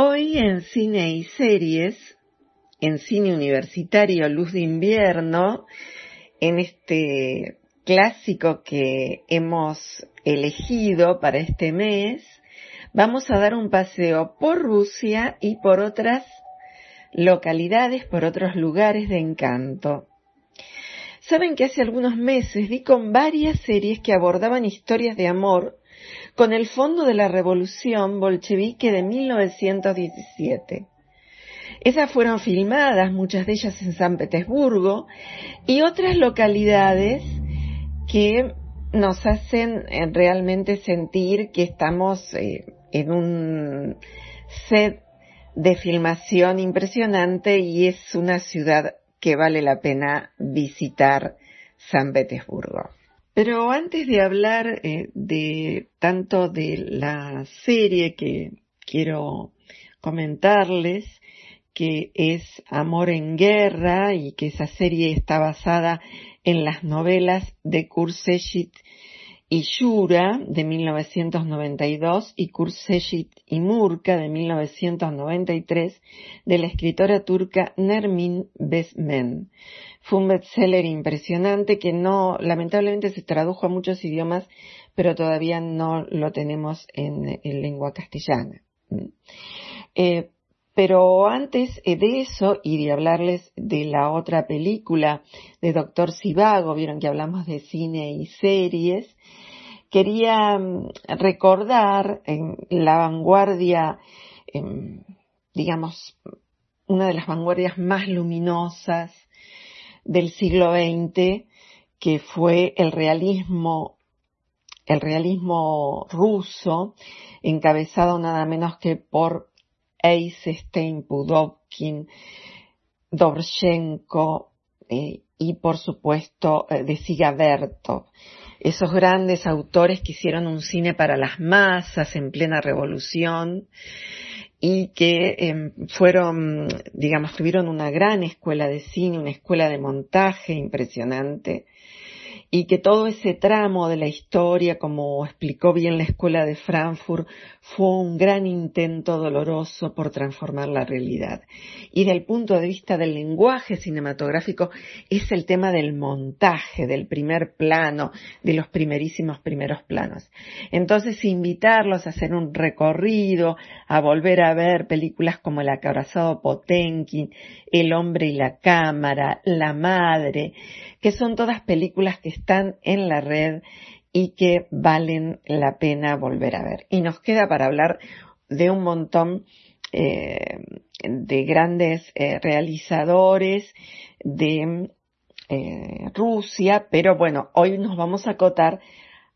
Hoy en cine y series, en cine universitario Luz de Invierno, en este clásico que hemos elegido para este mes, vamos a dar un paseo por Rusia y por otras localidades, por otros lugares de encanto. Saben que hace algunos meses vi con varias series que abordaban historias de amor con el fondo de la revolución bolchevique de 1917. Esas fueron filmadas, muchas de ellas en San Petersburgo, y otras localidades que nos hacen eh, realmente sentir que estamos eh, en un set de filmación impresionante y es una ciudad que vale la pena visitar San Petersburgo. Pero antes de hablar eh, de tanto de la serie que quiero comentarles, que es Amor en Guerra y que esa serie está basada en las novelas de Kurseshit y Shura de 1992 y Kurseshit y Murka de 1993 de la escritora turca Nermin Besmen. Fue un bestseller impresionante que no, lamentablemente se tradujo a muchos idiomas, pero todavía no lo tenemos en, lengua castellana. Eh, pero antes eh, de eso y de hablarles de la otra película de Doctor Sivago, vieron que hablamos de cine y series, quería mm, recordar en la vanguardia, em, digamos, una de las vanguardias más luminosas del siglo XX, que fue el realismo, el realismo ruso, encabezado nada menos que por Eisenstein, Pudovkin, Dobrshenko eh, y por supuesto eh, de Sigaberto. Esos grandes autores que hicieron un cine para las masas en plena revolución y que em, fueron, digamos, tuvieron una gran escuela de cine, una escuela de montaje impresionante y que todo ese tramo de la historia, como explicó bien la Escuela de Frankfurt, fue un gran intento doloroso por transformar la realidad. Y del punto de vista del lenguaje cinematográfico es el tema del montaje, del primer plano, de los primerísimos primeros planos. Entonces, invitarlos a hacer un recorrido, a volver a ver películas como El acorazado Potenkin, El hombre y la cámara, La madre, que son todas películas que están en la red y que valen la pena volver a ver. Y nos queda para hablar de un montón eh, de grandes eh, realizadores de eh, Rusia, pero bueno, hoy nos vamos a acotar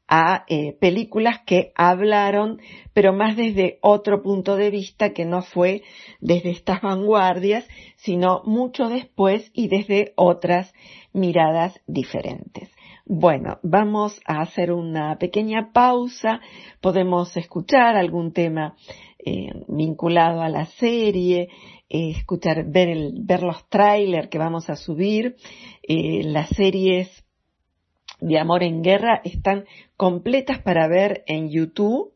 a películas que hablaron, pero más desde otro punto de vista que no fue desde estas vanguardias, sino mucho después y desde otras miradas diferentes. Bueno, vamos a hacer una pequeña pausa, podemos escuchar algún tema eh, vinculado a la serie, eh, escuchar, ver, el, ver los trailers que vamos a subir, eh, las series de Amor en Guerra están completas para ver en YouTube.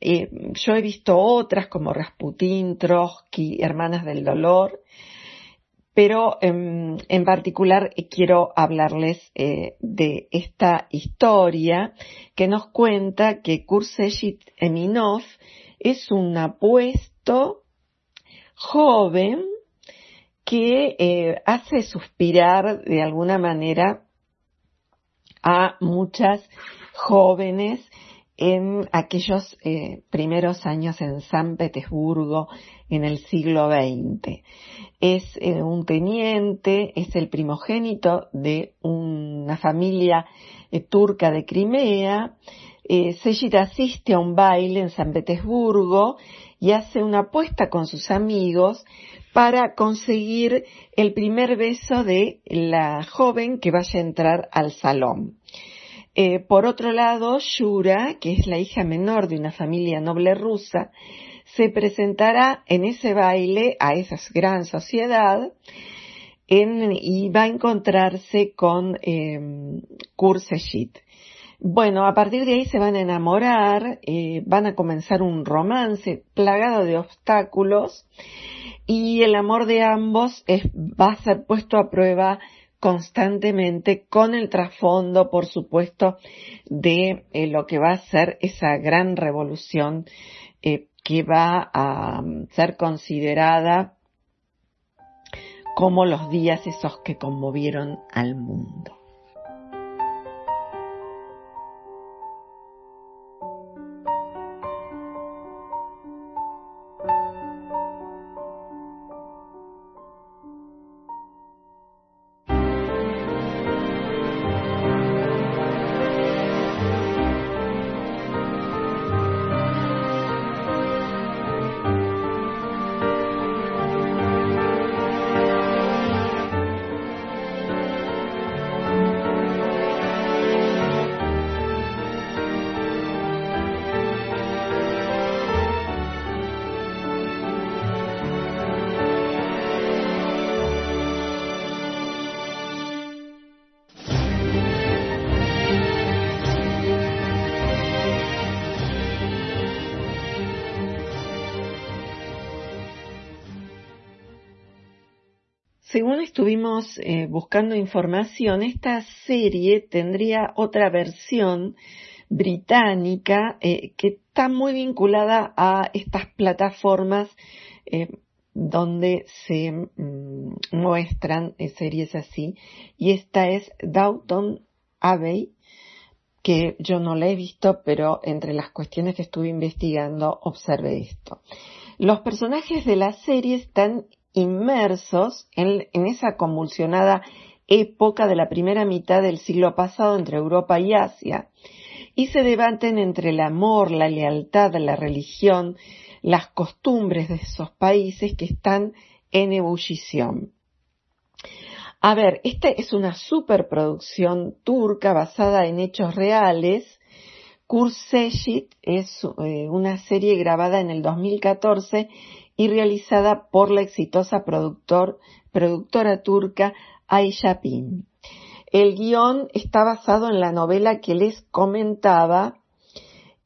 yo he visto otras como Rasputín, Trotsky, Hermanas del Dolor, pero em, en, particular eh, quiero hablarles eh, de esta historia que nos cuenta que Kurseshit Eminov es un apuesto joven que eh, hace suspirar de alguna manera a muchas jóvenes en aquellos primeros años en San Petersburgo en el siglo XX es eh, un teniente, es el primogénito de una familia eh, turca de Crimea. Eh, asiste a un baile en San Petersburgo y hace una apuesta con sus amigos para conseguir el primer beso de la joven que vaya a entrar al salón. Eh, por otro lado, Shura, que es la hija menor de una familia noble rusa, se presentará en ese baile a esa gran sociedad y va a encontrarse con eh, Kurseshit. Bueno, a partir de ahí se van a enamorar, eh, van a comenzar un romance plagado de obstáculos y el amor de ambos va a ser puesto a prueba constantemente con el trasfondo, por supuesto, de eh, lo que va a ser esa gran revolución eh, que va a mm, ser considerada como los días esos que conmovieron al mundo. Según estuvimos eh, buscando información, esta serie tendría otra versión británica eh, que está muy vinculada a estas plataformas eh, donde se mm, muestran series así. Y esta es Downton Abbey, que yo no la he visto, pero entre las cuestiones que estuve investigando observé esto. Los personajes de la serie están inmersos en, esa convulsionada época de la primera mitad del siglo pasado entre Europa y Asia, y se debaten entre el amor, la lealtad, la religión, las costumbres de esos países que están en ebullición. A ver, esta es una superproducción turca basada en hechos reales. Kurseshit es eh, una serie grabada en el 2014 y realizada por la exitosa productora turca Aisha Pin. El guion está basado en la novela que les comentaba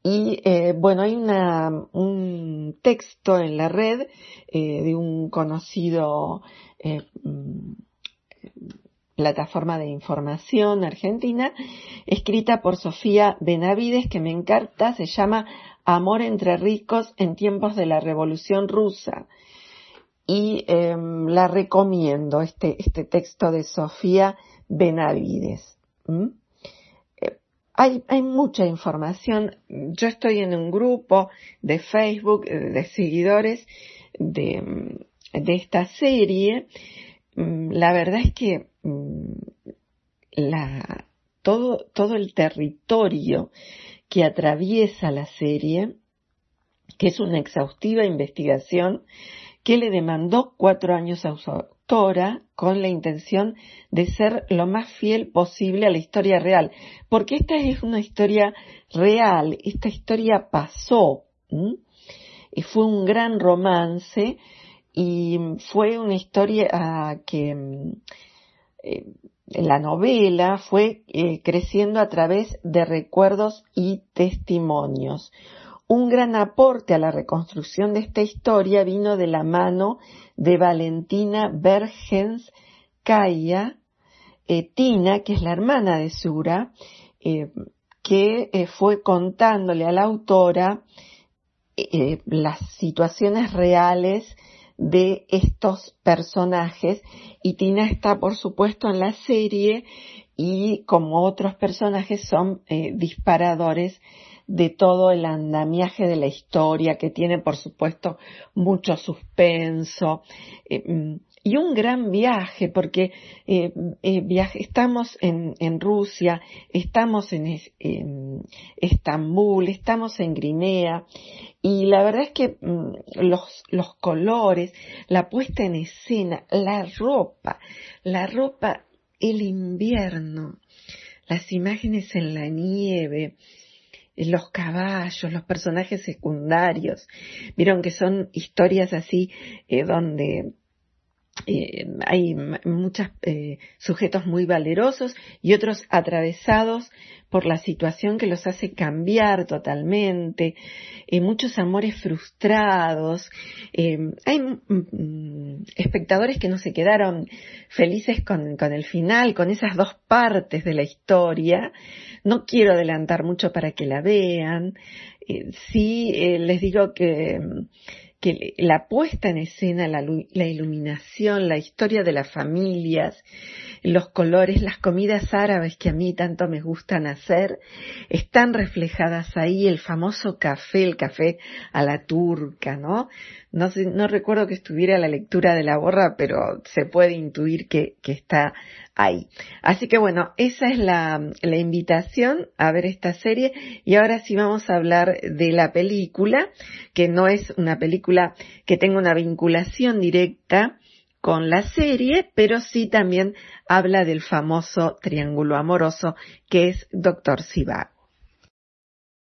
y eh, bueno, hay un texto en la red eh, de un conocido eh, mm, plataforma de información argentina, escrita por Sofía Benavides, que me encanta, se llama Amor entre ricos en tiempos de la Revolución Rusa. Y em, la recomiendo, este, este texto de Sofía Benavides. Eh, hay, hay mucha información. Yo estoy en un grupo de Facebook eh, de seguidores de, de esta serie. Mm, la verdad es que mm, la, todo, todo el territorio que atraviesa la serie, que es una exhaustiva investigación que le demandó cuatro años a su autora con la intención de ser lo más fiel posible a la historia real, porque esta es una historia real, esta historia pasó, y fue un gran romance y fue una historia ah, que eh, la novela fue eh, creciendo a través de recuerdos y testimonios. Un gran aporte a la reconstrucción de esta historia vino de la mano de Valentina Bergens Kaya, eh, Tina, que es la hermana de Sura, eh, que fue contándole a la autora las situaciones reales de estos personajes y Tina está por supuesto en la serie y como otros personajes son eh, disparadores de todo el andamiaje de la historia que tiene por supuesto mucho suspenso. Eh, mm, y un gran viaje, porque eh, eh estamos en, en, Rusia, estamos en, Estambul, estamos en Grinea, y la verdad es que mm, los, los colores, la puesta en escena, la ropa, la ropa, el invierno, las imágenes en la nieve, los caballos, los personajes secundarios. Vieron que son historias así eh, donde eh, hay muchos eh, sujetos muy valerosos y otros atravesados por la situación que los hace cambiar totalmente, eh, muchos amores frustrados. hay mm, espectadores que no se quedaron felices con, con el final, con esas dos partes de la historia. No quiero adelantar mucho para que la vean. sí les digo que que la puesta en escena, la, iluminación, la historia de las familias, los colores, las comidas árabes que a mí tanto me gustan hacer, están reflejadas ahí, el famoso café, el café a la turca, ¿no? No, no recuerdo que estuviera la lectura de la borra, pero se puede intuir que, está ahí. Así que bueno, esa es la invitación a ver esta serie y ahora sí vamos a hablar de la película, que no es una película que tenga una vinculación directa con la serie, pero sí también habla del famoso triángulo amoroso que es Doctor Sivago.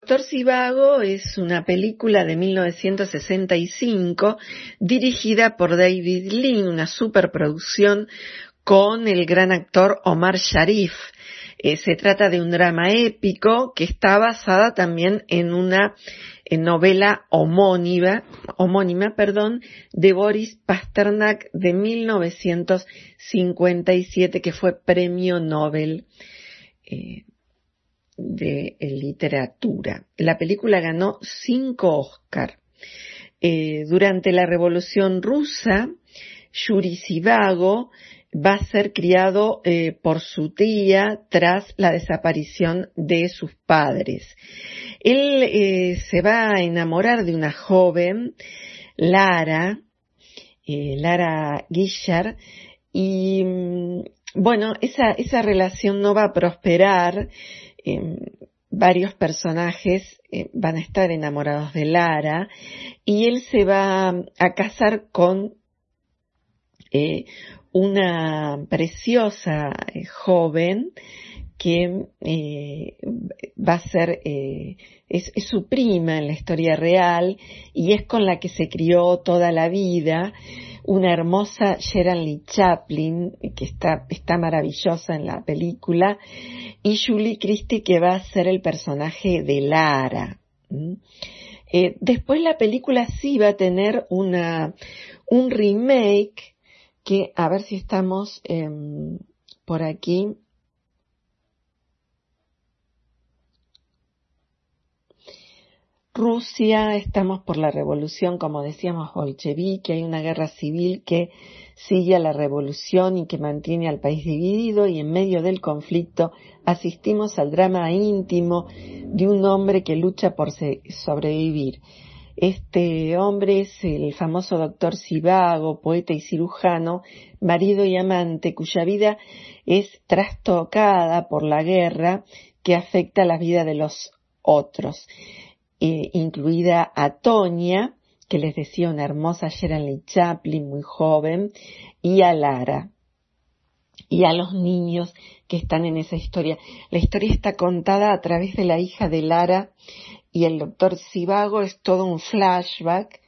Doctor Sivago es una película de 1965 dirigida por David Lean, una superproducción con el gran actor Omar Sharif. Eh, se trata de un drama épico que está basada también en una novela homónima, homónima perdón, de Boris Pasternak de 1957 que fue premio Nobel eh, de literatura. La película ganó cinco Oscar. Eh, durante la Revolución Rusa, Yuri Sivago va a ser criado eh, por su tía tras la desaparición de sus padres. Él eh, se va a enamorar de una joven, Lara, eh, Lara Guillard, y mm, bueno, esa, esa relación no va a prosperar. Em, varios personajes van a estar enamorados de Lara y él se va a casar con una preciosa eh, joven que eh, va a ser, eh, es, su prima en la historia real y es con la que se crió toda la vida, una hermosa Lee Chaplin, que está, está maravillosa en la película, y Julie Christie que va a ser el personaje de Lara. después la película sí va a tener una, un remake que a ver si estamos em, por aquí. Rusia, estamos por la revolución, como decíamos, bolchevique, hay una guerra civil que sigue a la revolución y que mantiene al país dividido y en medio del conflicto asistimos al drama íntimo de un hombre que lucha por sobrevivir este hombre es el famoso doctor Sivago, poeta y cirujano, marido y amante, cuya vida es trastocada por la guerra que afecta la vida de los otros, eh, incluida a Tonya, que les decía una hermosa Lee Chaplin, muy joven, y a Lara, y a los niños que están en esa historia. La historia está contada a través de la hija de Lara y el doctor Sivago es todo un flashback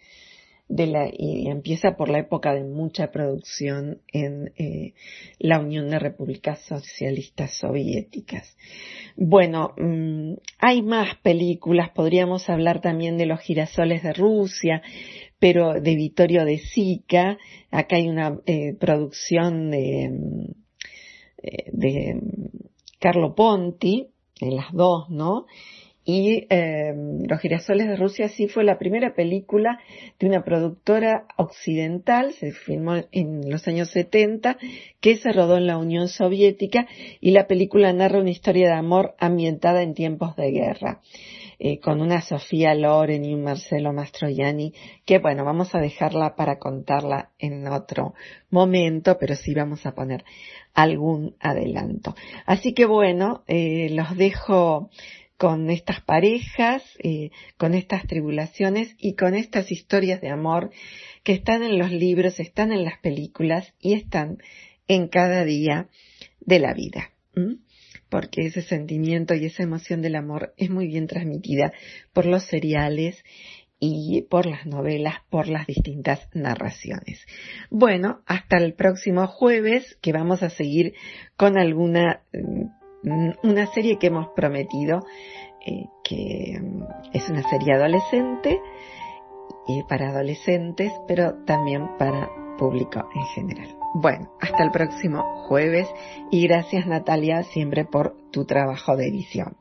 de la, y empieza por la época de mucha producción en eh, la Unión de Repúblicas Socialistas Soviéticas. Bueno, mm, hay más películas, podríamos hablar también de Los girasoles de Rusia, pero de Vittorio de Sica, acá hay una eh, producción de, mm, de Carlo Ponti, en las dos, ¿no? Y eh, Los girasoles de Rusia sí fue la primera película de una productora occidental, se filmó en los años 70, que se rodó en la Unión Soviética y la película narra una historia de amor ambientada en tiempos de guerra. Eh, con una Sofía Loren y un Marcelo Mastroianni, que bueno, vamos a dejarla para contarla en otro momento, pero sí vamos a poner algún adelanto. Así que bueno, eh, los dejo con estas parejas, eh, con estas tribulaciones y con estas historias de amor que están en los libros, están en las películas y están en cada día de la vida. Porque ese sentimiento y esa emoción del amor es muy bien transmitida por los seriales y por las novelas, por las distintas narraciones. Bueno, hasta el próximo jueves que vamos a seguir con alguna, mm, una serie que hemos prometido, eh, que mm, es una serie adolescente, y para adolescentes, pero también para público en general. Bueno, hasta el próximo jueves y gracias Natalia siempre por tu trabajo de edición.